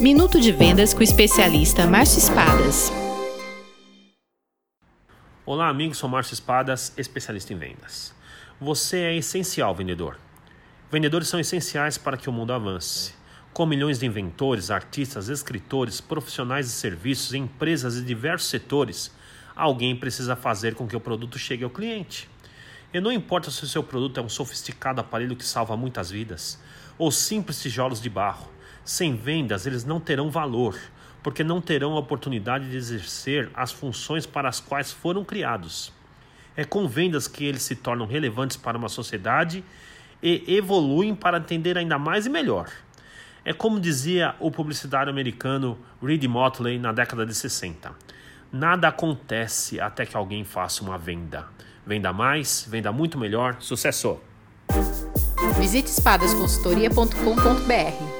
Minuto de Vendas com o especialista Márcio Espadas. Olá, amigos, sou Márcio Espadas, especialista em vendas. Você é essencial, vendedor. Vendedores são essenciais para que o mundo avance. Com milhões de inventores, artistas, escritores, profissionais de serviços, empresas de diversos setores, alguém precisa fazer com que o produto chegue ao cliente. E não importa se o seu produto é um sofisticado aparelho que salva muitas vidas, ou simples tijolos de barro. Sem vendas, eles não terão valor, porque não terão a oportunidade de exercer as funções para as quais foram criados. É com vendas que eles se tornam relevantes para uma sociedade e evoluem para atender ainda mais e melhor. É como dizia o publicitário americano Reed Motley na década de 60. Nada acontece até que alguém faça uma venda. Venda mais, venda muito melhor. Sucesso! Visite espadasconsultoria.com.br